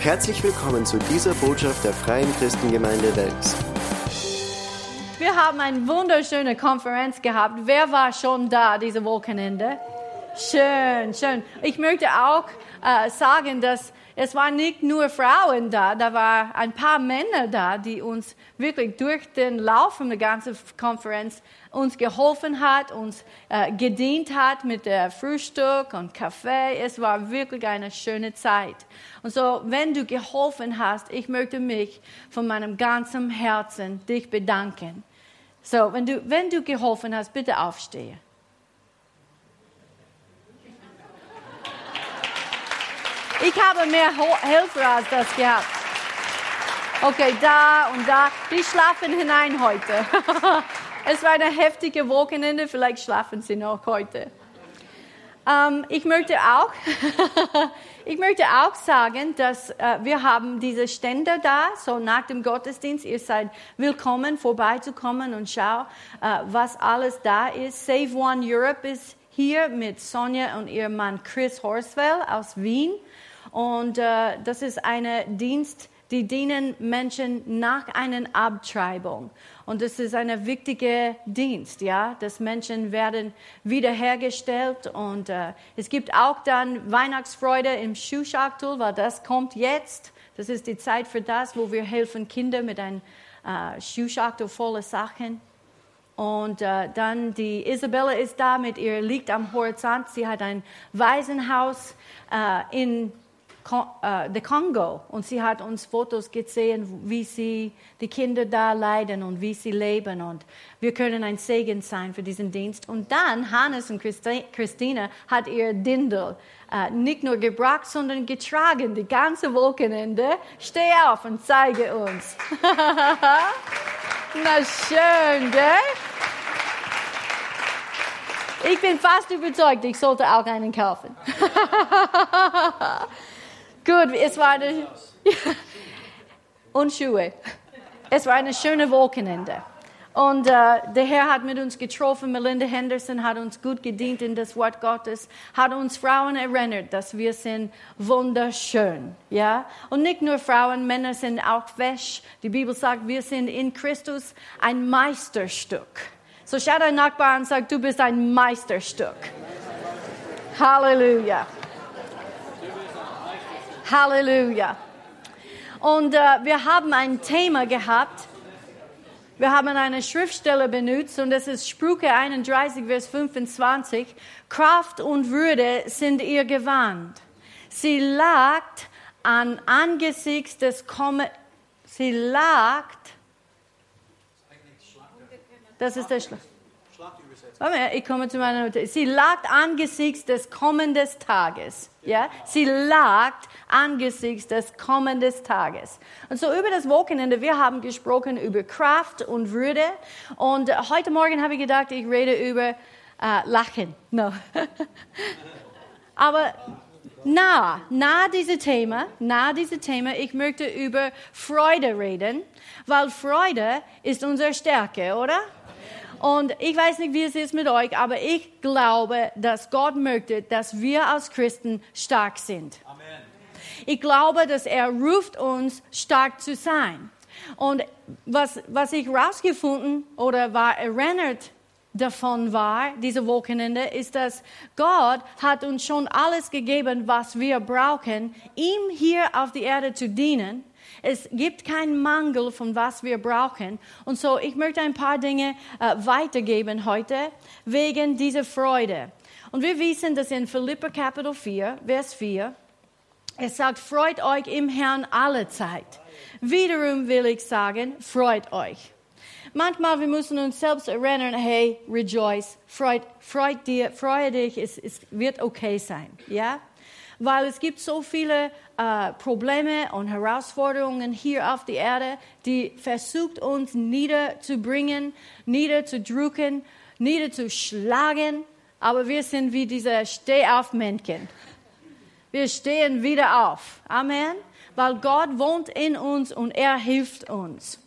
Herzlich willkommen zu dieser Botschaft der Freien Christengemeinde Wels. Wir haben eine wunderschöne Konferenz gehabt. Wer war schon da diese Wochenende? Schön, schön. Ich möchte auch äh, sagen, dass es waren nicht nur Frauen da, da waren ein paar Männer da, die uns wirklich durch den Lauf der ganzen Konferenz uns geholfen hat, uns äh, gedient hat mit der Frühstück und Kaffee. Es war wirklich eine schöne Zeit. Und so, wenn du geholfen hast, ich möchte mich von meinem ganzen Herzen dich bedanken. So, wenn du, wenn du geholfen hast, bitte aufstehen. Ich habe mehr Helfer als das gehabt. Okay, da und da. Die schlafen hinein heute. es war eine heftige Wochenende, vielleicht schlafen sie noch heute. Ähm, ich, möchte auch, ich möchte auch sagen, dass äh, wir haben diese Stände da, so nach dem Gottesdienst. Ihr seid willkommen, vorbeizukommen und schau, äh, was alles da ist. Save One Europe ist hier mit Sonja und ihrem Mann Chris Horswell aus Wien. Und äh, das ist ein Dienst, die dienen Menschen nach einer Abtreibung. Und das ist ein wichtiger Dienst, ja, dass Menschen werden wiederhergestellt. Und äh, es gibt auch dann Weihnachtsfreude im Schuhschachtel, weil das kommt jetzt. Das ist die Zeit für das, wo wir helfen Kinder mit einem äh, Schuhschachtel voller Sachen. Und äh, dann die Isabella ist da mit ihr, liegt am Horizont. Sie hat ein Waisenhaus äh, in der Kongo und sie hat uns Fotos gesehen, wie sie die Kinder da leiden und wie sie leben und wir können ein Segen sein für diesen Dienst. Und dann Hannes und Christine hat ihr Dindel äh, nicht nur gebracht, sondern getragen die ganze Wochenende. Steh auf und zeige uns. Na schön, gell? Ich bin fast überzeugt, ich sollte auch einen kaufen. Gut, es war eine, und Schuhe. Es war eine schöne Wochenende. Und äh, der Herr hat mit uns getroffen. Melinda Henderson hat uns gut gedient in das Wort Gottes, hat uns Frauen erinnert, dass wir sind wunderschön. Ja? Und nicht nur Frauen, Männer sind auch fesch. Die Bibel sagt, wir sind in Christus ein Meisterstück. So schau deinen Nachbarn und sag, du bist ein Meisterstück. Halleluja. Halleluja. Und äh, wir haben ein Thema gehabt. Wir haben eine Schriftstelle benutzt und das ist Sprüche 31, Vers 25. Kraft und Würde sind ihr Gewand. Sie lag an angesichts des Kommen. Sie lag. Das ist der Schlag. Ich komme zu meiner Notiz. Sie lag angesichts des kommenden Tages. Ja? Sie lag angesichts des kommenden Tages. Und so über das Wochenende, wir haben gesprochen über Kraft und Würde. Und heute Morgen habe ich gedacht, ich rede über äh, Lachen. No. Aber na, na diese Thema, na diese Thema, ich möchte über Freude reden, weil Freude ist unsere Stärke, oder? Und ich weiß nicht, wie es ist mit euch, aber ich glaube, dass Gott möchte, dass wir als Christen stark sind. Amen. Ich glaube, dass er ruft uns, stark zu sein. Und was, was ich herausgefunden oder war erinnert davon war, diese Wochenende, ist, dass Gott hat uns schon alles gegeben, was wir brauchen, ihm hier auf die Erde zu dienen. Es gibt keinen Mangel von was wir brauchen. Und so, ich möchte ein paar Dinge äh, weitergeben heute wegen dieser Freude. Und wir wissen, dass in Philippa Kapitel 4, Vers 4, es sagt, freut euch im Herrn alle Zeit. Wiederum will ich sagen, freut euch. Manchmal wir müssen uns selbst erinnern, hey, rejoice, freut, freut dir, freue dich, es, es wird okay sein, ja? Weil es gibt so viele äh, Probleme und Herausforderungen hier auf der Erde, die versucht uns niederzubringen, niederzudrücken, niederzuschlagen. Aber wir sind wie diese Stehaufmännchen. Wir stehen wieder auf. Amen. Weil Gott wohnt in uns und er hilft uns.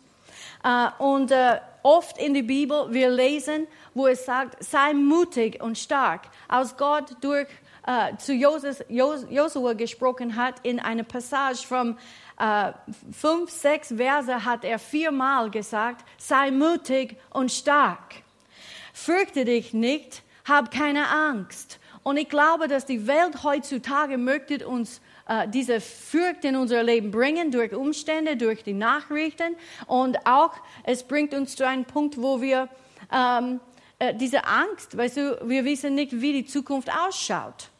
Äh, und äh, oft in der Bibel, wir lesen, wo es sagt, sei mutig und stark. Als Gott durch äh, zu Josua gesprochen hat in einer Passage von äh, fünf, sechs Verse hat er viermal gesagt, sei mutig und stark. Fürchte dich nicht, hab keine Angst. Und ich glaube, dass die Welt heutzutage möchte uns äh, diese Furcht in unser Leben bringen durch Umstände, durch die Nachrichten und auch es bringt uns zu einem Punkt, wo wir ähm, äh, diese Angst, weißt du, wir wissen nicht, wie die Zukunft ausschaut.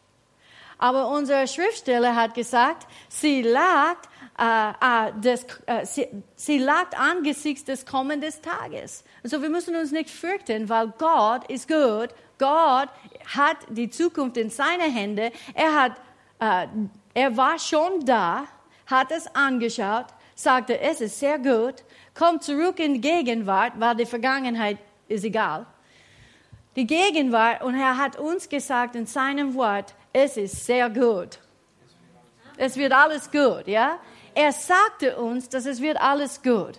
Aber unser Schriftsteller hat gesagt, sie lag, äh, äh, des, äh, sie, sie lag angesichts des kommenden Tages. Also wir müssen uns nicht fürchten, weil Gott ist gut. Gott hat die Zukunft in seine Hände. Er hat, äh, er war schon da, hat es angeschaut, sagte, es ist sehr gut, kommt zurück in die Gegenwart, weil die Vergangenheit ist egal. Die Gegenwart und er hat uns gesagt in seinem Wort, es ist sehr gut. Es wird alles gut, ja? Er sagte uns, dass es wird alles gut.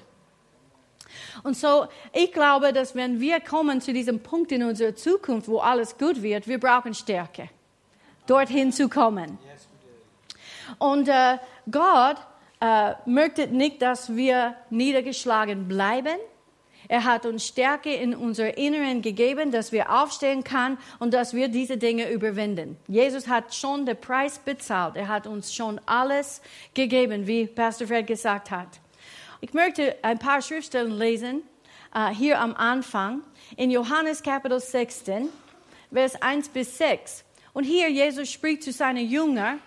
Und so, ich glaube, dass wenn wir kommen zu diesem Punkt in unserer Zukunft, wo alles gut wird, wir brauchen Stärke, dorthin zu kommen. Und äh, Gott äh, möchte nicht, dass wir niedergeschlagen bleiben, er hat uns Stärke in unser Inneren gegeben, dass wir aufstehen können und dass wir diese Dinge überwinden. Jesus hat schon den Preis bezahlt. Er hat uns schon alles gegeben, wie Pastor Fred gesagt hat. Ich möchte ein paar Schriftstellen lesen, uh, hier am Anfang, in Johannes Kapitel 16, Vers 1 bis 6. Und hier Jesus spricht zu seinen Jüngern,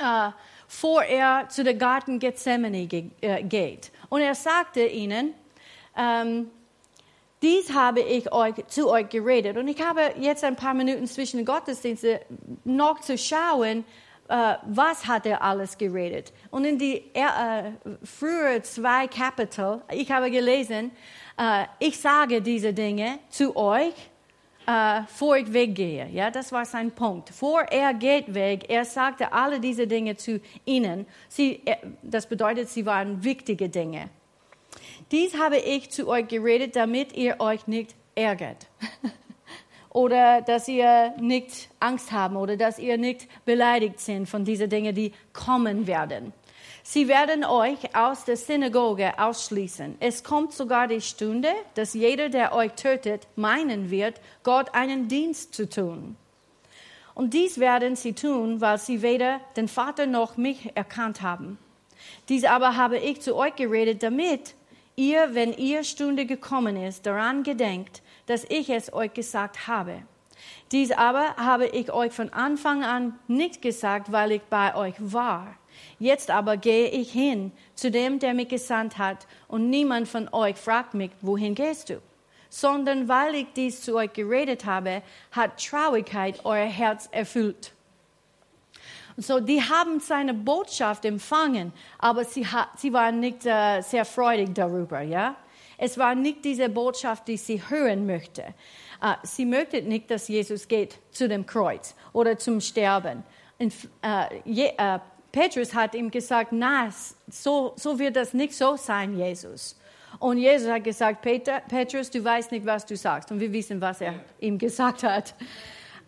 uh, vor er zu der Garten Gethsemane ge äh, geht. Und er sagte ihnen, ähm, dies habe ich euch, zu euch geredet. Und ich habe jetzt ein paar Minuten zwischen den Gottesdiensten noch zu schauen, äh, was hat er alles geredet. Und in die äh, früheren zwei Kapitel, ich habe gelesen, äh, ich sage diese Dinge zu euch, äh, vor ich weggehe. Ja, das war sein Punkt. Vor er geht weg, er sagte alle diese Dinge zu ihnen. Sie, äh, das bedeutet, sie waren wichtige Dinge. Dies habe ich zu euch geredet, damit ihr euch nicht ärgert. oder dass ihr nicht Angst habt oder dass ihr nicht beleidigt seid von diesen Dingen, die kommen werden. Sie werden euch aus der Synagoge ausschließen. Es kommt sogar die Stunde, dass jeder, der euch tötet, meinen wird, Gott einen Dienst zu tun. Und dies werden sie tun, weil sie weder den Vater noch mich erkannt haben. Dies aber habe ich zu euch geredet, damit ihr, wenn ihr Stunde gekommen ist, daran gedenkt, dass ich es euch gesagt habe. Dies aber habe ich euch von Anfang an nicht gesagt, weil ich bei euch war. Jetzt aber gehe ich hin zu dem, der mich gesandt hat, und niemand von euch fragt mich, wohin gehst du? Sondern weil ich dies zu euch geredet habe, hat Traurigkeit euer Herz erfüllt. So, die haben seine Botschaft empfangen, aber sie, sie waren nicht äh, sehr freudig darüber, ja. Es war nicht diese Botschaft, die sie hören möchte. Äh, sie möchte nicht, dass Jesus geht zu dem Kreuz oder zum Sterben. Und, äh, je, äh, Petrus hat ihm gesagt, na, so, so wird das nicht so sein, Jesus. Und Jesus hat gesagt, Peter, Petrus, du weißt nicht, was du sagst. Und wir wissen, was er ihm gesagt hat.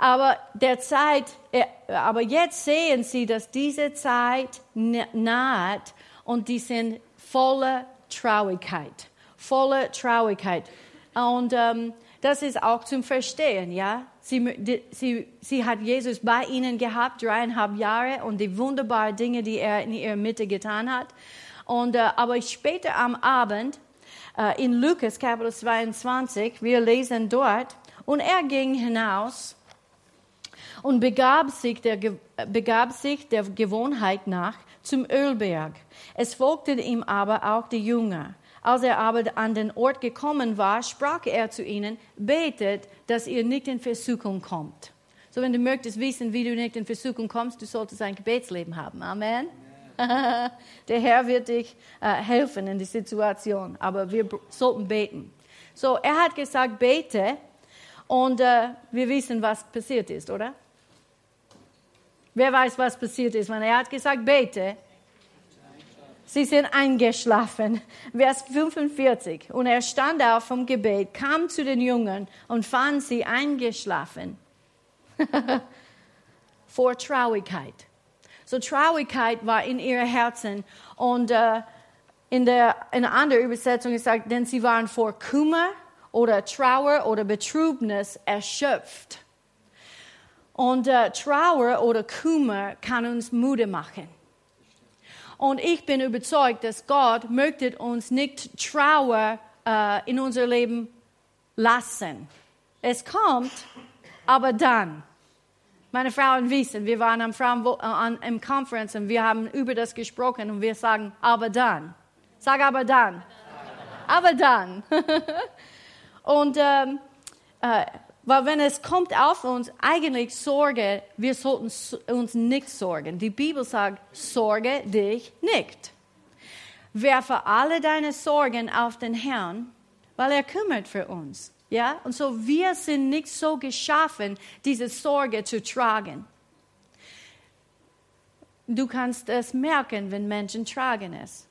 Aber der Zeit, äh, aber jetzt sehen sie, dass diese Zeit naht und die sind voller Traurigkeit, voller Traurigkeit. Und ähm, das ist auch zum Verstehen, ja. Sie, die, sie, sie hat Jesus bei ihnen gehabt, dreieinhalb Jahre, und die wunderbaren Dinge, die er in ihrer Mitte getan hat. Und, äh, aber später am Abend, äh, in Lukas Kapitel 22, wir lesen dort, und er ging hinaus und begab sich, der, begab sich der Gewohnheit nach zum Ölberg. Es folgten ihm aber auch die Jünger. Als er aber an den Ort gekommen war, sprach er zu ihnen, betet, dass ihr nicht in Versuchung kommt. So, wenn du möchtest wissen, wie du nicht in Versuchung kommst, du solltest ein Gebetsleben haben. Amen. Der Herr wird dich äh, helfen in die Situation, aber wir sollten beten. So, er hat gesagt, bete, und äh, wir wissen, was passiert ist, oder? Wer weiß, was passiert ist? Wenn er hat gesagt, bete. Sie sind eingeschlafen. Vers 45. Und er stand auf vom Gebet, kam zu den Jungen und fand sie eingeschlafen. Vor Traurigkeit. So Traurigkeit war in ihren Herzen. Und äh, in, der, in einer anderen Übersetzung ist gesagt, denn sie waren vor Kummer oder Trauer oder Betrübnis erschöpft. Und äh, Trauer oder Kummer kann uns müde machen. Und ich bin überzeugt, dass Gott möchte uns nicht Trauer äh, in unser Leben lassen. Es kommt, aber dann. Meine Frauen wissen, wir waren am Frauen, an, im Conference und wir haben über das gesprochen und wir sagen, aber dann. Sag aber dann. Aber dann. und ähm, äh, weil wenn es kommt auf uns, eigentlich Sorge, wir sollten uns nicht sorgen. Die Bibel sagt, sorge dich nicht. Werfe alle deine Sorgen auf den Herrn, weil er kümmert für uns. Ja? Und so, wir sind nicht so geschaffen, diese Sorge zu tragen. Du kannst es merken, wenn Menschen tragen es.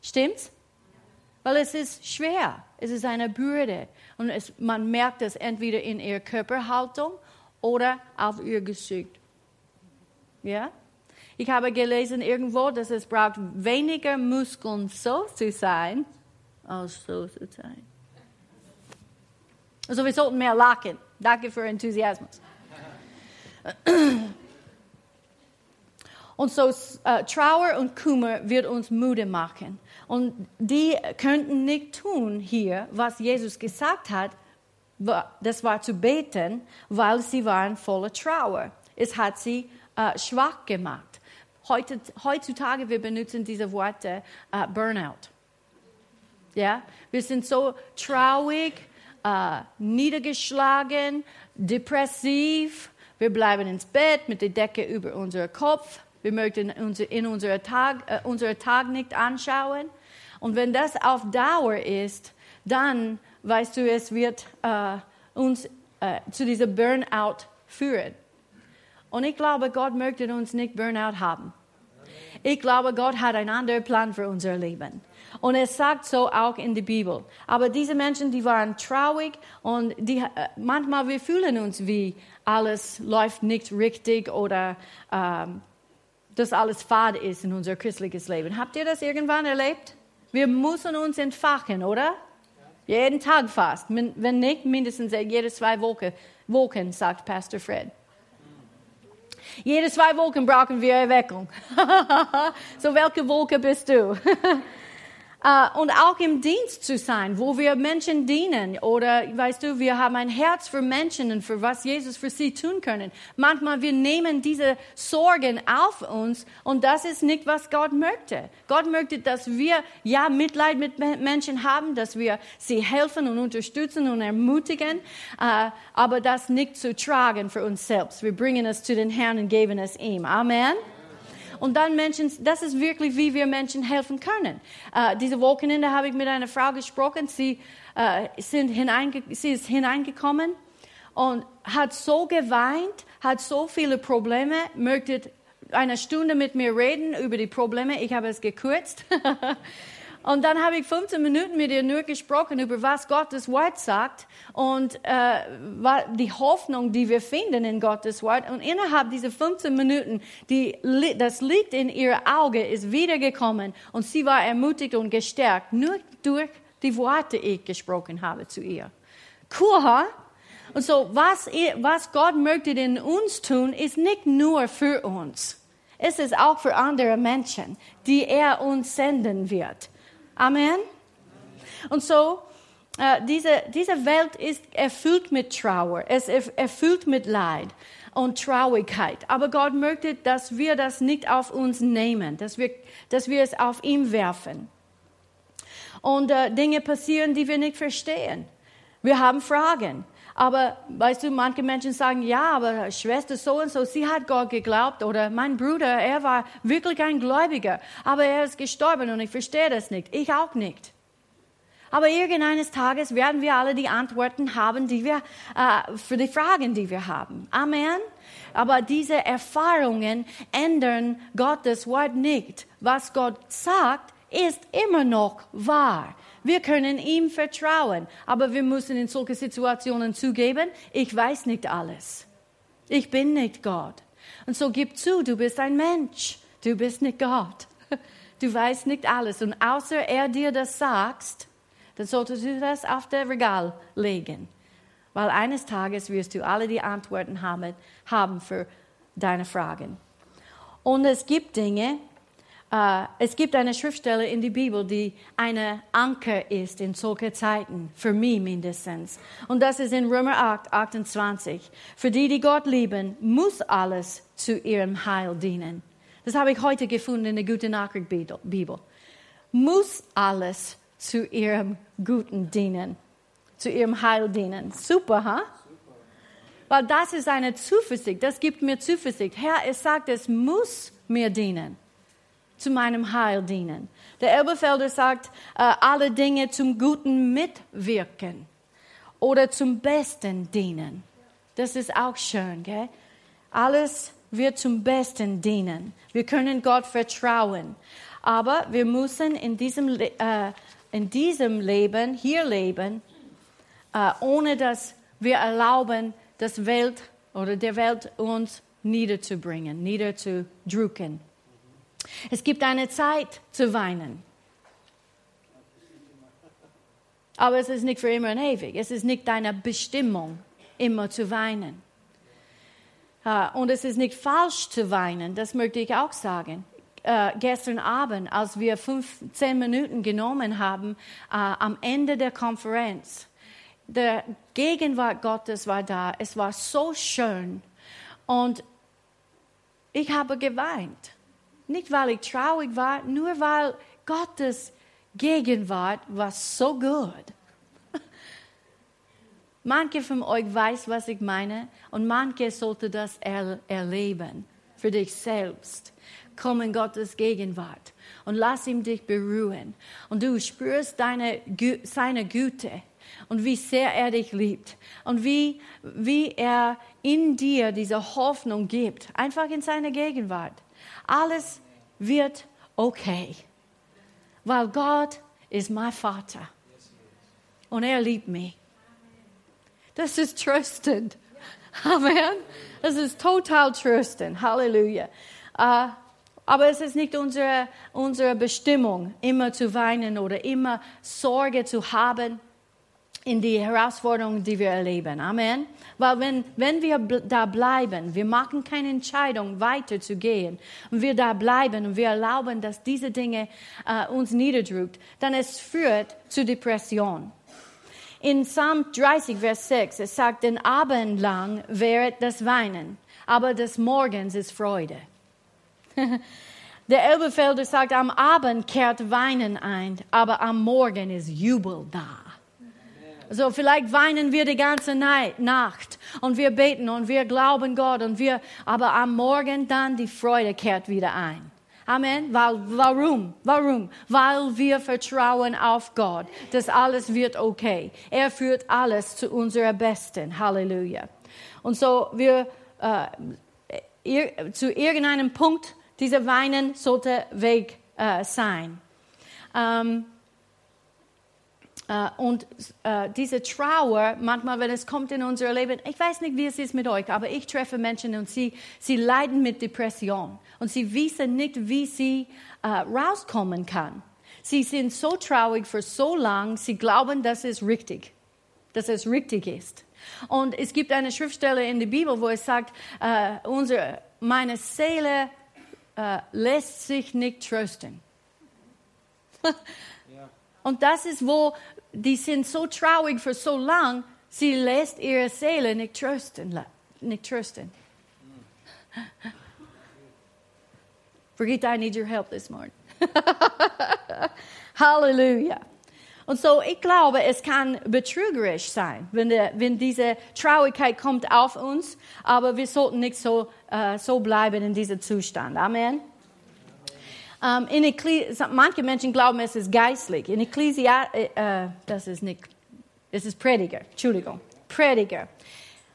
Stimmt's? Weil es ist schwer. Es ist eine Bürde. Und es, man merkt es entweder in ihrer Körperhaltung oder auf ihr Gesicht. Ja? Ich habe gelesen irgendwo, dass es braucht weniger Muskeln, so zu sein, als so zu sein. Also wir sollten mehr lachen. Danke für Enthusiasmus. Und so äh, Trauer und Kummer wird uns müde machen. Und die könnten nicht tun hier, was Jesus gesagt hat. Das war zu beten, weil sie waren voller Trauer. Es hat sie äh, schwach gemacht. Heute, heutzutage wir benutzen diese Worte äh, Burnout. Ja, wir sind so traurig, äh, niedergeschlagen, depressiv. Wir bleiben ins Bett mit der Decke über unserem Kopf. Wir möchten in unserem Tag, äh, unseren Tag nicht anschauen. Und wenn das auf Dauer ist, dann weißt du, es wird äh, uns äh, zu diesem Burnout führen. Und ich glaube, Gott möchte uns nicht Burnout haben. Ich glaube, Gott hat einen anderen Plan für unser Leben. Und es sagt so auch in der Bibel. Aber diese Menschen, die waren traurig und die, äh, manchmal wir fühlen uns wie alles läuft nicht richtig oder ähm, dass alles fad ist in unser christliches Leben. Habt ihr das irgendwann erlebt? Wir müssen uns entfachen, oder? Jeden Tag fast. Wenn nicht, mindestens jede zwei Wochen, Wochen sagt Pastor Fred. Jede zwei Wochen brauchen wir Erweckung. so, welche Woche bist du? Uh, und auch im Dienst zu sein, wo wir Menschen dienen oder, weißt du, wir haben ein Herz für Menschen und für was Jesus für sie tun können. Manchmal wir nehmen diese Sorgen auf uns und das ist nicht, was Gott möchte. Gott möchte, dass wir ja Mitleid mit Menschen haben, dass wir sie helfen und unterstützen und ermutigen, uh, aber das nicht zu tragen für uns selbst. Wir bringen es zu den Herrn und geben es ihm. Amen. Und dann Menschen, das ist wirklich, wie wir Menschen helfen können. Äh, diese Wochenende habe ich mit einer Frau gesprochen. Sie, äh, sind hineinge sie ist hineingekommen und hat so geweint, hat so viele Probleme, möchte eine Stunde mit mir reden über die Probleme. Ich habe es gekürzt. Und dann habe ich 15 Minuten mit ihr nur gesprochen über was Gottes Wort sagt und äh, die Hoffnung, die wir finden in Gottes Wort. Und innerhalb dieser 15 Minuten, die, das Licht in ihr Auge ist wiedergekommen und sie war ermutigt und gestärkt, nur durch die Worte, die ich gesprochen habe zu ihr. Cool, huh? Und so, was, was Gott möchte in uns tun, ist nicht nur für uns. Es ist auch für andere Menschen, die er uns senden wird. Amen. Und so, äh, diese, diese Welt ist erfüllt mit Trauer, es ist erfüllt mit Leid und Traurigkeit. Aber Gott möchte, dass wir das nicht auf uns nehmen, dass wir, dass wir es auf ihn werfen. Und äh, Dinge passieren, die wir nicht verstehen. Wir haben Fragen. Aber weißt du, manche Menschen sagen, ja, aber Schwester so und so, sie hat Gott geglaubt oder mein Bruder, er war wirklich ein Gläubiger, aber er ist gestorben und ich verstehe das nicht. Ich auch nicht. Aber irgendeines Tages werden wir alle die Antworten haben, die wir äh, für die Fragen, die wir haben. Amen. Aber diese Erfahrungen ändern Gottes Wort nicht. Was Gott sagt, ist immer noch wahr. Wir können ihm vertrauen, aber wir müssen in solche Situationen zugeben, ich weiß nicht alles. Ich bin nicht Gott. Und so gib zu, du bist ein Mensch. Du bist nicht Gott. Du weißt nicht alles. Und außer er dir das sagt, dann solltest du das auf der Regal legen. Weil eines Tages wirst du alle die Antworten haben, haben für deine Fragen. Und es gibt Dinge, äh, es gibt eine Schriftstelle in der Bibel, die eine Anker ist in solchen Zeiten, für mich mindestens. Und das ist in Römer 8, 28. Für die, die Gott lieben, muss alles zu ihrem Heil dienen. Das habe ich heute gefunden in der Gute Nachricht Bibel. Muss alles zu ihrem Guten dienen, zu ihrem Heil dienen. Super, ha? Huh? Weil das ist eine Zuversicht, das gibt mir Zuversicht. Herr, es sagt, es muss mir dienen zu meinem Heil dienen. Der Elberfelder sagt, äh, alle Dinge zum Guten mitwirken oder zum Besten dienen. Das ist auch schön, gell? Alles wird zum Besten dienen. Wir können Gott vertrauen. Aber wir müssen in diesem, äh, in diesem Leben, hier leben, äh, ohne dass wir erlauben, das Welt oder der Welt uns niederzubringen, niederzudrücken. Es gibt eine Zeit zu weinen. Aber es ist nicht für immer und ewig. Es ist nicht deine Bestimmung, immer zu weinen. Und es ist nicht falsch zu weinen, das möchte ich auch sagen. Äh, gestern Abend, als wir 15 Minuten genommen haben, äh, am Ende der Konferenz, der Gegenwart Gottes war da. Es war so schön. Und ich habe geweint. Nicht, weil ich traurig war, nur weil Gottes Gegenwart war so gut. Manche von euch weiß, was ich meine, und manche sollte das er erleben für dich selbst. Komm in Gottes Gegenwart und lass ihn dich berühren. Und du spürst deine, seine Güte und wie sehr er dich liebt und wie, wie er in dir diese Hoffnung gibt, einfach in seiner Gegenwart alles wird okay, weil Gott ist mein Vater und er liebt mich. Das ist tröstend. Amen. Das ist total tröstend. Halleluja. Uh, aber es ist nicht unsere, unsere Bestimmung, immer zu weinen oder immer Sorge zu haben in die Herausforderungen, die wir erleben. Amen. Weil wenn, wenn wir da bleiben, wir machen keine Entscheidung, weiterzugehen, und wir da bleiben und wir erlauben, dass diese Dinge äh, uns niederdrückt, dann es führt zu Depression. In Psalm 30, Vers 6, es sagt, den Abend lang währet das Weinen, aber des Morgens ist Freude. Der Elbefelder sagt, am Abend kehrt Weinen ein, aber am Morgen ist Jubel da. So, vielleicht weinen wir die ganze Nacht und wir beten und wir glauben Gott und wir, aber am Morgen dann die Freude kehrt wieder ein. Amen. Weil, warum? Warum? Weil wir vertrauen auf Gott, dass alles wird okay. Er führt alles zu unserer Besten. Halleluja. Und so wir äh, zu irgendeinem Punkt dieser Weinen sollte weg äh, sein. Ähm, äh, und äh, diese Trauer, manchmal, wenn es kommt in unser Leben, ich weiß nicht, wie es ist mit euch, aber ich treffe Menschen und sie, sie leiden mit Depression und sie wissen nicht, wie sie äh, rauskommen kann. Sie sind so traurig für so lang, sie glauben, dass es richtig, dass es richtig ist. Und es gibt eine Schriftstelle in der Bibel, wo es sagt, äh, unsere, meine Seele äh, lässt sich nicht trösten. Und das ist, wo die sind so traurig für so lang, sie lässt ihre Seele nicht trösten. Nicht trösten. Brigitte, I need your help this morning. Halleluja. Und so, ich glaube, es kann betrügerisch sein, wenn, der, wenn diese Traurigkeit kommt auf uns, aber wir sollten nicht so, uh, so bleiben in diesem Zustand. Amen. Ähm, in Ekkle manche Menschen glauben, es ist geistlich. In Ecclesia, äh, äh, das ist nicht, es ist Prediger, Entschuldigung, Prediger.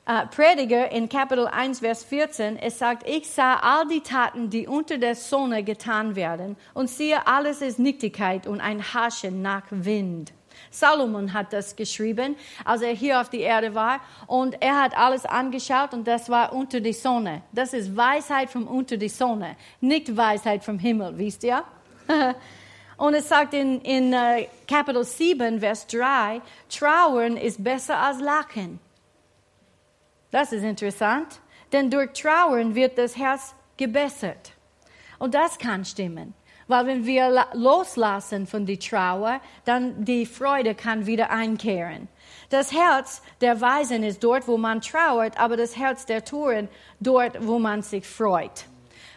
Äh, Prediger in Kapitel 1, Vers 14, es sagt, ich sah all die Taten, die unter der Sonne getan werden und siehe, alles ist Nichtigkeit und ein Haschen nach Wind. Salomon hat das geschrieben, als er hier auf die Erde war. Und er hat alles angeschaut und das war unter die Sonne. Das ist Weisheit vom unter die Sonne, nicht Weisheit vom Himmel, wisst ihr? und es sagt in, in uh, Kapitel 7, Vers 3, Trauern ist besser als Lachen. Das ist interessant, denn durch Trauern wird das Herz gebessert. Und das kann stimmen. Weil wenn wir loslassen von der Trauer, dann die Freude kann wieder einkehren. Das Herz der Weisen ist dort, wo man trauert, aber das Herz der Toren dort, wo man sich freut.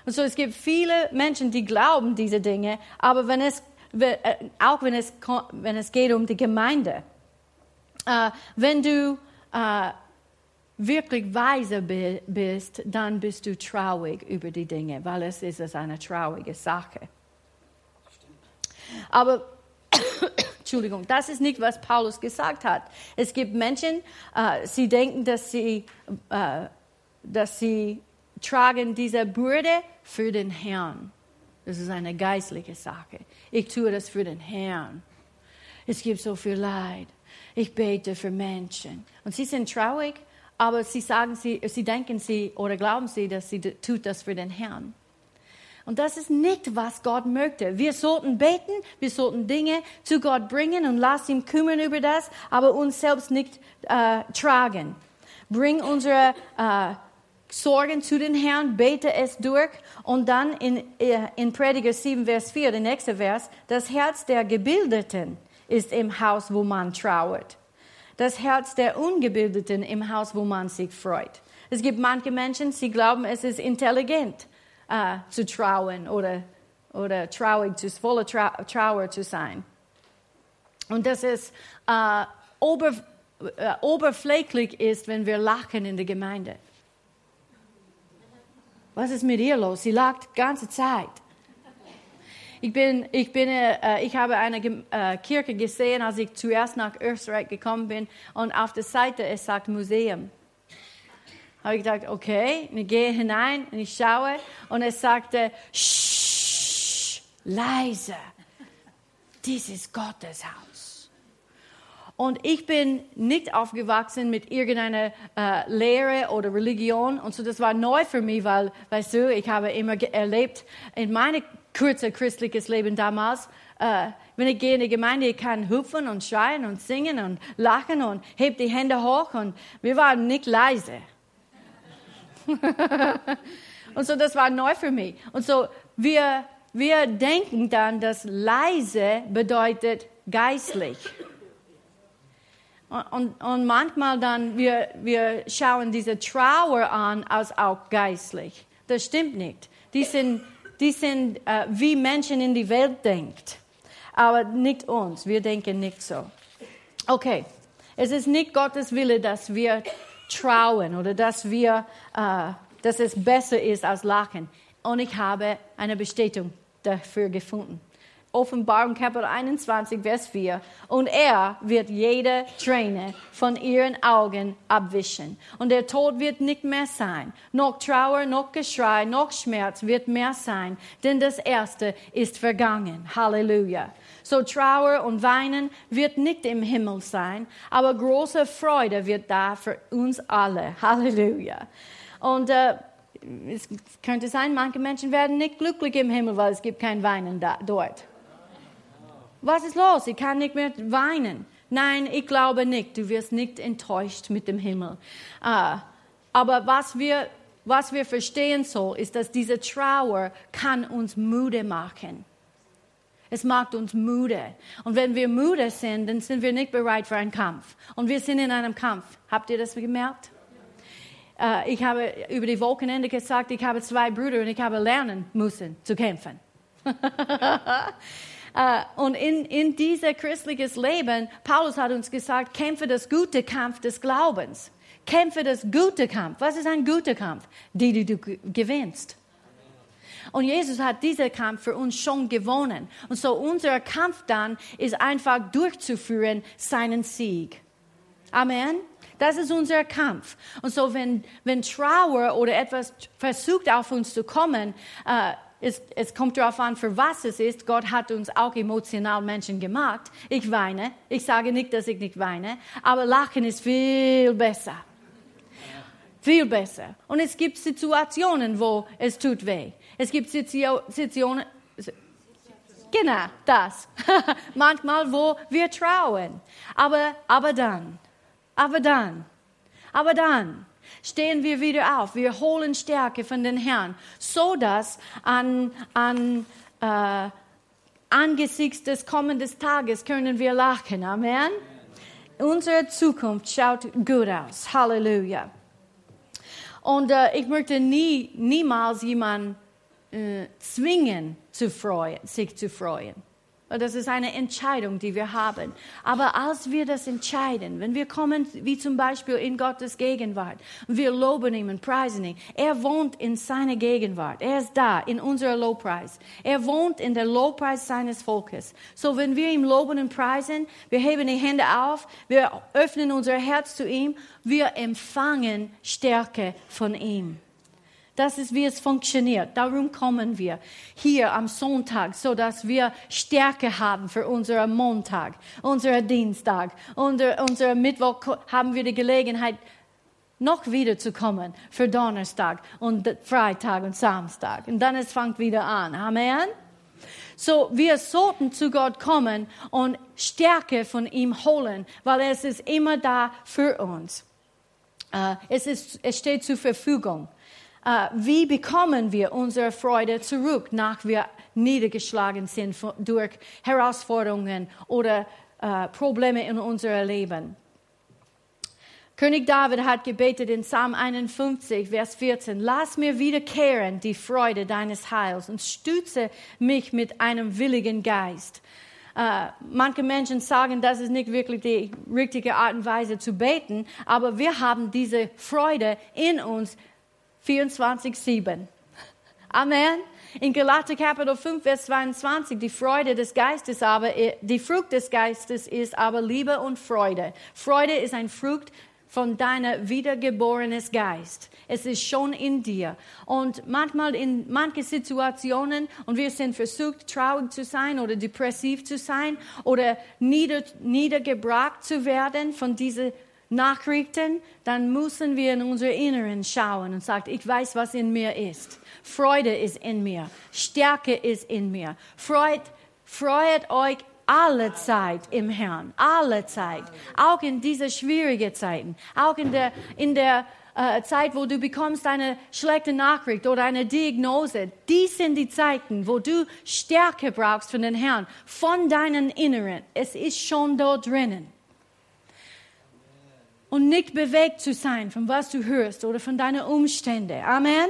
Und so es gibt viele Menschen, die glauben diese Dinge, aber wenn es, äh, auch wenn es, wenn es geht um die Gemeinde, äh, wenn du äh, wirklich weise bist, dann bist du traurig über die Dinge, weil es ist eine traurige Sache. Aber Entschuldigung, das ist nicht, was Paulus gesagt hat. Es gibt Menschen, äh, sie denken, dass sie, äh, dass sie tragen diese Bürde für den Herrn. Das ist eine geistliche Sache. Ich tue das für den Herrn. Es gibt so viel Leid. Ich bete für Menschen. Und sie sind traurig, aber sie sagen, sie, sie denken sie oder glauben sie, dass sie tut das für den Herrn. Und das ist nicht, was Gott möchte. Wir sollten beten, wir sollten Dinge zu Gott bringen und lass ihn kümmern über das, aber uns selbst nicht äh, tragen. Bring unsere äh, Sorgen zu den Herrn, bete es durch und dann in, äh, in Prediger 7, Vers 4, der nächste Vers, das Herz der Gebildeten ist im Haus, wo man trauert. Das Herz der Ungebildeten im Haus, wo man sich freut. Es gibt manche Menschen, sie glauben, es ist intelligent äh, zu trauen oder, oder traurig, zu, voller Trau Trauer zu sein. Und dass es äh, ober, äh, oberflächlich ist, wenn wir lachen in der Gemeinde. Was ist mit ihr los? Sie lacht die ganze Zeit. Ich, bin, ich, bin, äh, ich habe eine äh, Kirche gesehen, als ich zuerst nach Österreich gekommen bin und auf der Seite es sagt Museum habe ich gedacht, okay, ich gehe hinein und ich schaue und es sagte, Shh, leise, dies ist Gottes Haus. Und ich bin nicht aufgewachsen mit irgendeiner äh, Lehre oder Religion und so, das war neu für mich, weil, weißt du, ich habe immer erlebt in meinem kurzen christliches Leben damals, äh, wenn ich gehe in die Gemeinde, ich kann hüpfen und schreien und singen und lachen und heb die Hände hoch und wir waren nicht leise. und so, das war neu für mich. Und so, wir, wir denken dann, dass leise bedeutet geistlich. Und, und, manchmal dann, wir, wir schauen diese Trauer an als auch geistlich. Das stimmt nicht. Die sind, die sind äh, wie Menschen in die Welt denkt. Aber nicht uns. Wir denken nicht so. Okay. Es ist nicht Gottes Wille, dass wir trauen oder dass wir, äh, dass es besser ist als lachen. Und ich habe eine Bestätigung dafür gefunden. Offenbarung Kapitel 21, Vers 4. Und er wird jede Träne von ihren Augen abwischen. Und der Tod wird nicht mehr sein. Noch Trauer, noch Geschrei, noch Schmerz wird mehr sein. Denn das Erste ist vergangen. Halleluja. So Trauer und Weinen wird nicht im Himmel sein, aber große Freude wird da für uns alle. Halleluja. Und äh, es könnte sein, manche Menschen werden nicht glücklich im Himmel, weil es gibt kein Weinen da, dort. Was ist los? Ich kann nicht mehr weinen. Nein, ich glaube nicht. Du wirst nicht enttäuscht mit dem Himmel. Uh, aber was wir, was wir verstehen sollen, ist, dass diese Trauer kann uns müde machen. Es macht uns müde. Und wenn wir müde sind, dann sind wir nicht bereit für einen Kampf. Und wir sind in einem Kampf. Habt ihr das gemerkt? Uh, ich habe über die Wochenende gesagt, ich habe zwei Brüder und ich habe lernen müssen zu kämpfen. uh, und in, in dieses christliches Leben, Paulus hat uns gesagt, kämpfe das gute Kampf des Glaubens. Kämpfe das gute Kampf. Was ist ein guter Kampf? Die, die du gewinnst. Und Jesus hat diesen Kampf für uns schon gewonnen. Und so unser Kampf dann ist einfach durchzuführen seinen Sieg. Amen. Das ist unser Kampf. Und so, wenn, wenn Trauer oder etwas versucht auf uns zu kommen, äh, es, es, kommt darauf an, für was es ist. Gott hat uns auch emotional Menschen gemacht. Ich weine. Ich sage nicht, dass ich nicht weine. Aber Lachen ist viel besser. Viel besser. Und es gibt Situationen, wo es tut weh. Es gibt Situationen, genau, das. Manchmal, wo wir trauen. Aber, aber dann, aber dann, aber dann stehen wir wieder auf. Wir holen Stärke von den Herrn, so dass an, an äh, angesichts des kommenden Tages können wir lachen. Amen. Unsere Zukunft schaut gut aus. Halleluja. Und äh, ich möchte nie, niemals jemanden äh, zwingen, zu freuen, sich zu freuen. Das ist eine Entscheidung, die wir haben. Aber als wir das entscheiden, wenn wir kommen, wie zum Beispiel in Gottes Gegenwart, wir loben ihn und preisen ihn. Er wohnt in seiner Gegenwart. Er ist da in unserer Lobpreis. Er wohnt in der Lobpreis seines Volkes. So, wenn wir ihm loben und preisen, wir heben die Hände auf, wir öffnen unser Herz zu ihm, wir empfangen Stärke von ihm. Das ist, wie es funktioniert. Darum kommen wir hier am Sonntag, so dass wir Stärke haben für unseren Montag, unseren Dienstag. Unser, unser Mittwoch haben wir die Gelegenheit, noch wieder zu kommen für Donnerstag und Freitag und Samstag. Und dann es fängt wieder an. Amen. So, wir sollten zu Gott kommen und Stärke von ihm holen, weil es ist immer da für uns. Uh, es, ist, es steht zur Verfügung. Äh, wie bekommen wir unsere Freude zurück, nach wir niedergeschlagen sind durch Herausforderungen oder äh, Probleme in unserem Leben? König David hat gebetet in Psalm 51, Vers 14, Lass mir wiederkehren die Freude deines Heils und stütze mich mit einem willigen Geist. Uh, manche Menschen sagen, das ist nicht wirklich die richtige Art und Weise zu beten, aber wir haben diese Freude in uns, 24-7. Amen. In Galater Kapitel 5, Vers 22, die Freude des Geistes aber, die Frucht des Geistes ist aber Liebe und Freude. Freude ist ein Frucht von deiner wiedergeborenes Geist. Es ist schon in dir. Und manchmal in manchen Situationen, und wir sind versucht, traurig zu sein oder depressiv zu sein oder nieder, niedergebracht zu werden von dieser Nachrichten, dann müssen wir in unser Inneren schauen und sagen, ich weiß, was in mir ist. Freude ist in mir. Stärke ist in mir. Freut, freut euch alle Zeit im Herrn. Alle Zeit. Auch in diese schwierigen Zeiten. Auch in der, in der äh, Zeit, wo du bekommst eine schlechte Nachricht oder eine Diagnose. Dies sind die Zeiten, wo du Stärke brauchst von den Herrn, von deinen Inneren. Es ist schon dort drinnen und nicht bewegt zu sein von was du hörst oder von deinen Umständen. Amen.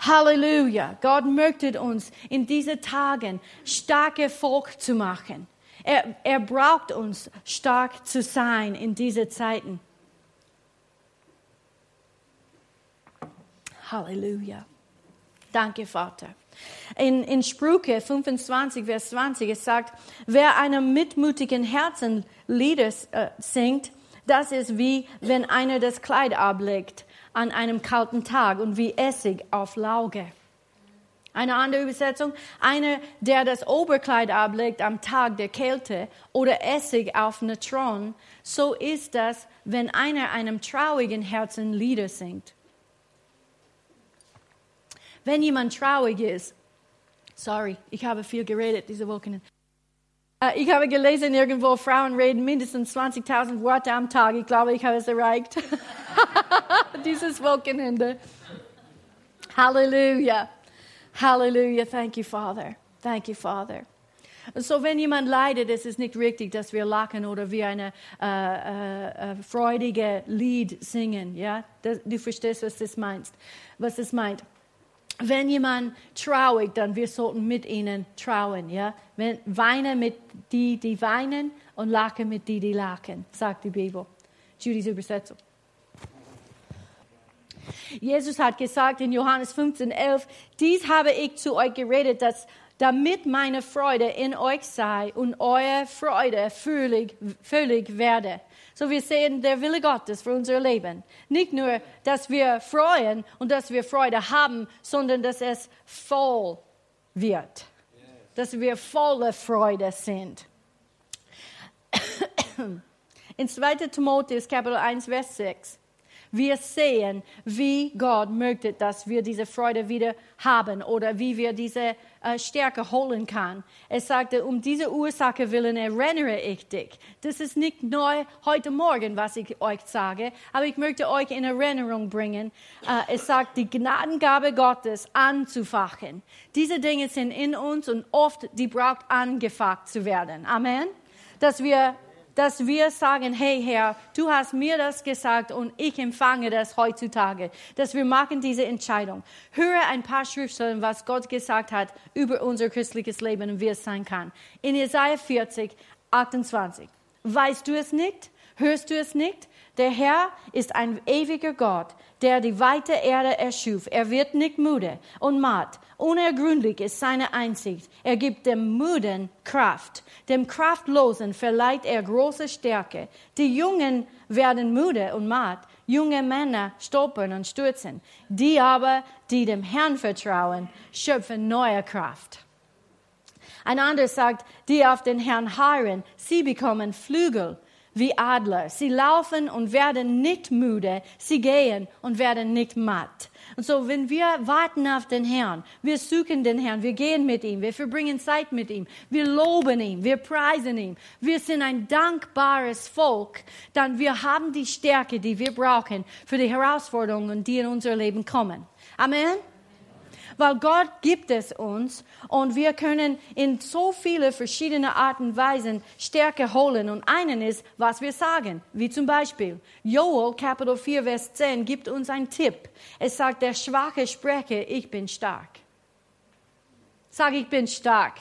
Halleluja. Gott möchte uns in diesen Tagen starke Volk zu machen. Er, er braucht uns stark zu sein in diesen Zeiten. Halleluja. Danke, Vater. In, in Sprüche 25, Vers 20, es sagt, wer einem mitmutigen Herzen Lieder äh, singt, das ist wie wenn einer das Kleid ablegt an einem kalten Tag und wie Essig auf Lauge. Eine andere Übersetzung, einer, der das Oberkleid ablegt am Tag der Kälte oder Essig auf Neutron, so ist das, wenn einer einem traurigen Herzen Lieder singt. Wenn jemand traurig ist, sorry, ich habe viel geredet diese Woche. Äh, ich habe gelesen irgendwo, Frauen reden mindestens 20.000 Worte am Tag. Ich glaube, ich habe es erreicht. Dieses Wochenende. Halleluja. Halleluja. Thank you, Father. Thank you, Father. So, wenn jemand leidet, ist es nicht richtig, dass wir lachen oder wie eine äh, äh, äh, freudige Lied singen. Ja, du verstehst, was das meinst, was das meint wenn jemand traurig, dann wir sollten mit ihnen trauen, ja. Wenn, weine mit die, die weinen und lache mit die, die lachen, sagt die Bibel. Judys Übersetzung. Jesus hat gesagt in Johannes 15, 11, dies habe ich zu euch geredet, dass damit meine Freude in euch sei und eure Freude völlig, völlig werde. So wir sehen der Wille Gottes für unser Leben. Nicht nur, dass wir freuen und dass wir Freude haben, sondern dass es voll wird. Dass wir voller Freude sind. In 2. Timotheus Kapitel 1, Vers 6 wir sehen, wie Gott möchte, dass wir diese Freude wieder haben oder wie wir diese äh, Stärke holen kann. Er sagte, um diese Ursache willen erinnere ich dich. Das ist nicht neu heute Morgen, was ich euch sage, aber ich möchte euch in Erinnerung bringen. Äh, es sagt, die Gnadengabe Gottes anzufachen. Diese Dinge sind in uns und oft, die braucht angefacht zu werden. Amen. Dass wir dass wir sagen, hey Herr, du hast mir das gesagt und ich empfange das heutzutage. Dass wir machen diese Entscheidung. Höre ein paar Schriftstellen, was Gott gesagt hat über unser christliches Leben und wie es sein kann. In Jesaja 40, 28. Weißt du es nicht? Hörst du es nicht? Der Herr ist ein ewiger Gott, der die weite Erde erschuf. Er wird nicht müde und matt. Unergründlich ist seine Einsicht. Er gibt dem Müden Kraft. Dem Kraftlosen verleiht er große Stärke. Die Jungen werden müde und matt. Junge Männer stolpern und stürzen. Die aber, die dem Herrn vertrauen, schöpfen neue Kraft. Ein anderer sagt, die auf den Herrn harren, sie bekommen Flügel wie Adler. Sie laufen und werden nicht müde. Sie gehen und werden nicht matt. Und so, wenn wir warten auf den Herrn, wir suchen den Herrn, wir gehen mit ihm, wir verbringen Zeit mit ihm, wir loben ihn, wir preisen ihn, wir sind ein dankbares Volk, dann wir haben die Stärke, die wir brauchen für die Herausforderungen, die in unser Leben kommen. Amen weil Gott gibt es uns und wir können in so viele verschiedene Arten und Weisen Stärke holen. Und einen ist, was wir sagen, wie zum Beispiel Joel, Kapitel 4, Vers 10, gibt uns einen Tipp. Es sagt, der Schwache spreche, ich bin stark. Sag, ich bin stark.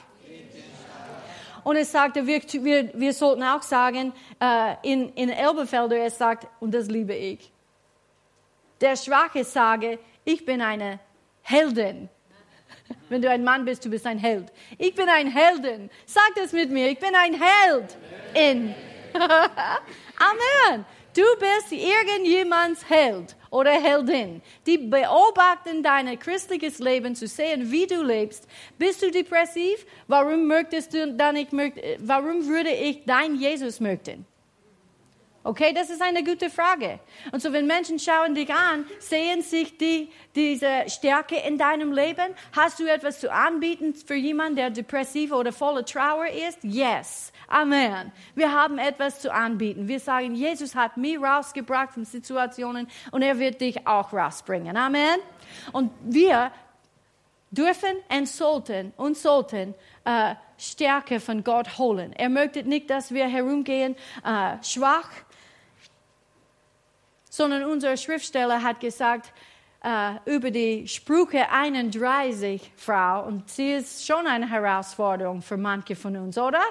Und es sagte, wir, wir, wir sollten auch sagen, äh, in, in Elbefelder, es sagt, und das liebe ich. Der Schwache sage, ich bin eine Heldin. Wenn du ein Mann bist, du bist ein Held. Ich bin ein Heldin. Sag das mit mir. Ich bin ein Held. In. Amen. Du bist irgendjemands Held oder Heldin. Die beobachten dein christliches Leben zu sehen, wie du lebst. Bist du depressiv? Warum möchtest du dann nicht, warum würde ich dein Jesus möchten? Okay, das ist eine gute Frage. Und so, wenn Menschen schauen dich an, sehen sich die, diese Stärke in deinem Leben? Hast du etwas zu anbieten für jemanden, der depressiv oder voller Trauer ist? Yes. Amen. Wir haben etwas zu anbieten. Wir sagen, Jesus hat mich rausgebracht von Situationen und er wird dich auch rausbringen. Amen. Und wir dürfen und sollten und sollten äh, Stärke von Gott holen. Er möchte nicht, dass wir herumgehen äh, schwach sondern unser Schriftsteller hat gesagt äh, über die Sprüche 31 Frau und sie ist schon eine Herausforderung für manche von uns, oder?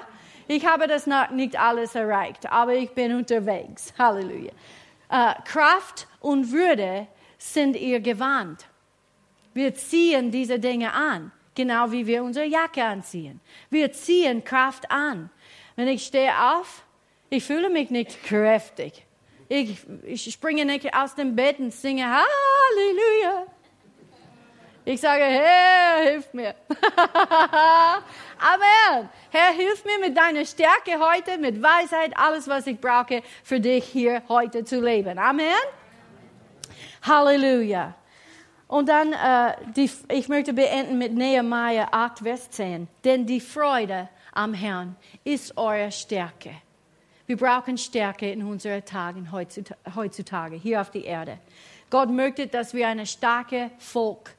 Ich habe das noch nicht alles erreicht, aber ich bin unterwegs. Halleluja. Äh, Kraft und Würde sind ihr Gewand. Wir ziehen diese Dinge an, genau wie wir unsere Jacke anziehen. Wir ziehen Kraft an. Wenn ich stehe auf, ich fühle mich nicht kräftig. Ich, ich springe nicht aus dem Bett und singe Halleluja. Ich sage, Herr, hilf mir. Amen. Herr, hilf mir mit deiner Stärke heute, mit Weisheit, alles, was ich brauche, für dich hier heute zu leben. Amen. Halleluja. Und dann, äh, die, ich möchte beenden mit Nehemiah 8, Vers 10. Denn die Freude am Herrn ist eure Stärke. Wir brauchen Stärke in unseren Tagen heutzutage, hier auf der Erde. Gott möchte, dass wir ein starkes Volk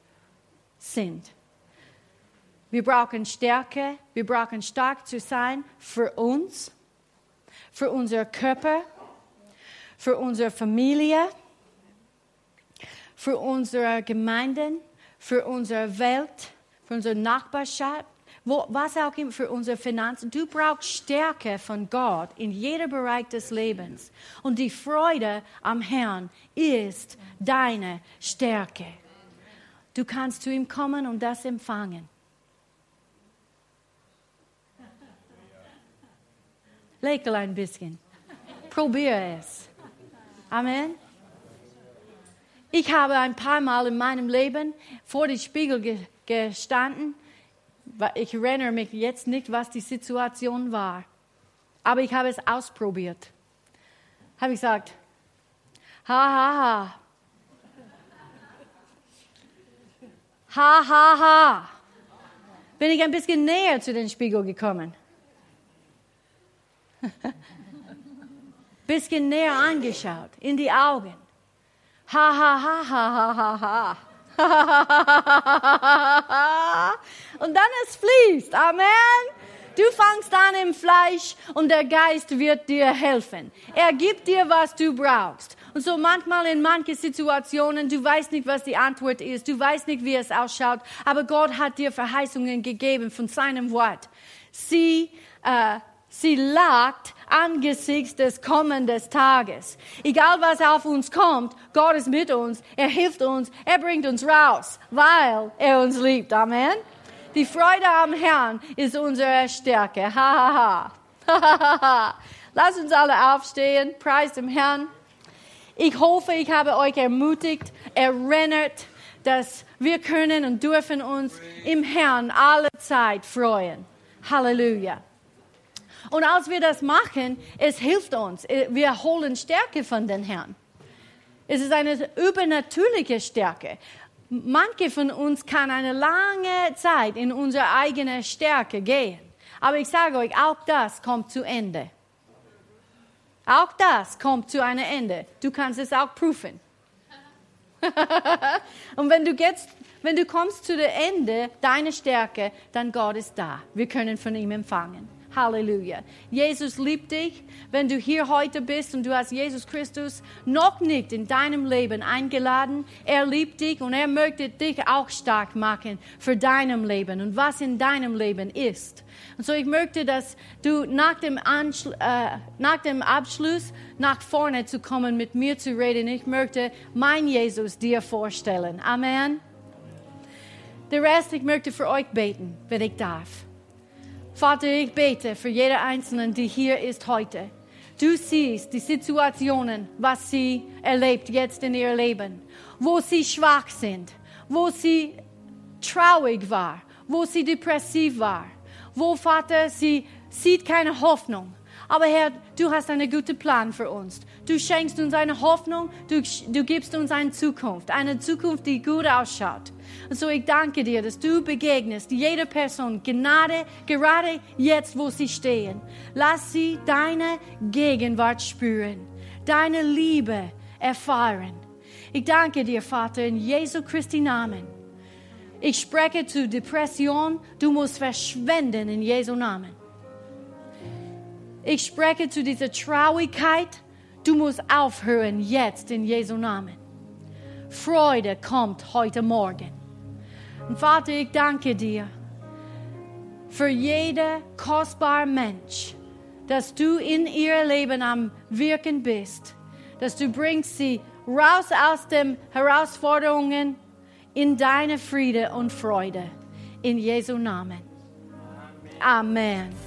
sind. Wir brauchen Stärke, wir brauchen stark zu sein für uns, für unser Körper, für unsere Familie, für unsere Gemeinden, für unsere Welt, für unsere Nachbarschaft, wo, was auch immer für unsere Finanzen. Du brauchst Stärke von Gott in jedem Bereich des Lebens. Und die Freude am Herrn ist deine Stärke. Du kannst zu ihm kommen und das empfangen. Lächle ein bisschen. Probiere es. Amen. Ich habe ein paar Mal in meinem Leben vor dem Spiegel ge gestanden. Ich erinnere mich jetzt nicht, was die Situation war. Aber ich habe es ausprobiert. Habe ich gesagt, ha, ha, ha. Ha, ha, ha. Bin ich ein bisschen näher zu dem Spiegel gekommen. bisschen näher angeschaut, in die Augen. Ha, ha, ha, ha, ha, ha, ha. Und dann es fließt. Amen. Du fangst an im Fleisch und der Geist wird dir helfen. Er gibt dir, was du brauchst. Und so manchmal in manchen Situationen, du weißt nicht, was die Antwort ist, du weißt nicht, wie es ausschaut, aber Gott hat dir Verheißungen gegeben von seinem Wort. Sie, äh, sie lagt angesichts des kommenden Tages. Egal was auf uns kommt, Gott ist mit uns, er hilft uns, er bringt uns raus, weil er uns liebt. Amen. Die Freude am Herrn ist unsere Stärke. Ha, ha, ha. Lass uns alle aufstehen, preis dem Herrn. Ich hoffe, ich habe euch ermutigt, erinnert, dass wir können und dürfen uns im Herrn alle Zeit freuen. Halleluja. Und als wir das machen, es hilft uns. Wir holen Stärke von den Herrn. Es ist eine übernatürliche Stärke. Manche von uns kann eine lange Zeit in unsere eigene Stärke gehen. Aber ich sage euch, auch das kommt zu Ende. Auch das kommt zu einem Ende. Du kannst es auch prüfen. Und wenn du jetzt, wenn du kommst zu dem Ende deiner Stärke, dann Gott ist da. Wir können von ihm empfangen. Halleluja. Jesus liebt dich. Wenn du hier heute bist und du hast Jesus Christus noch nicht in deinem Leben eingeladen, er liebt dich und er möchte dich auch stark machen für deinem Leben und was in deinem Leben ist. Und so ich möchte, dass du nach dem, Anschl äh, nach dem Abschluss nach vorne zu kommen, mit mir zu reden. Ich möchte mein Jesus dir vorstellen. Amen. Der Rest, ich möchte für euch beten, wenn ich darf. Vater, ich bete für jede Einzelne, die hier ist heute. Du siehst die Situationen, was sie erlebt jetzt in ihr Leben, wo sie schwach sind, wo sie traurig war, wo sie depressiv war, wo Vater sie sieht keine Hoffnung. Aber Herr, du hast einen guten Plan für uns. Du schenkst uns eine Hoffnung, du, du gibst uns eine Zukunft, eine Zukunft, die gut ausschaut. Und so ich danke dir, dass du begegnest jeder Person Gnade, gerade jetzt, wo sie stehen. Lass sie deine Gegenwart spüren, deine Liebe erfahren. Ich danke dir, Vater, in Jesu Christi Namen. Ich spreche zu Depression, du musst verschwenden in Jesu Namen. Ich spreche zu dieser Traurigkeit, du musst aufhören jetzt in Jesu Namen. Freude kommt heute Morgen. Und Vater, ich danke dir für jeden kostbaren Mensch, dass du in ihr Leben am Wirken bist, dass du bringst sie raus aus den Herausforderungen in deine Friede und Freude. In Jesu Namen. Amen.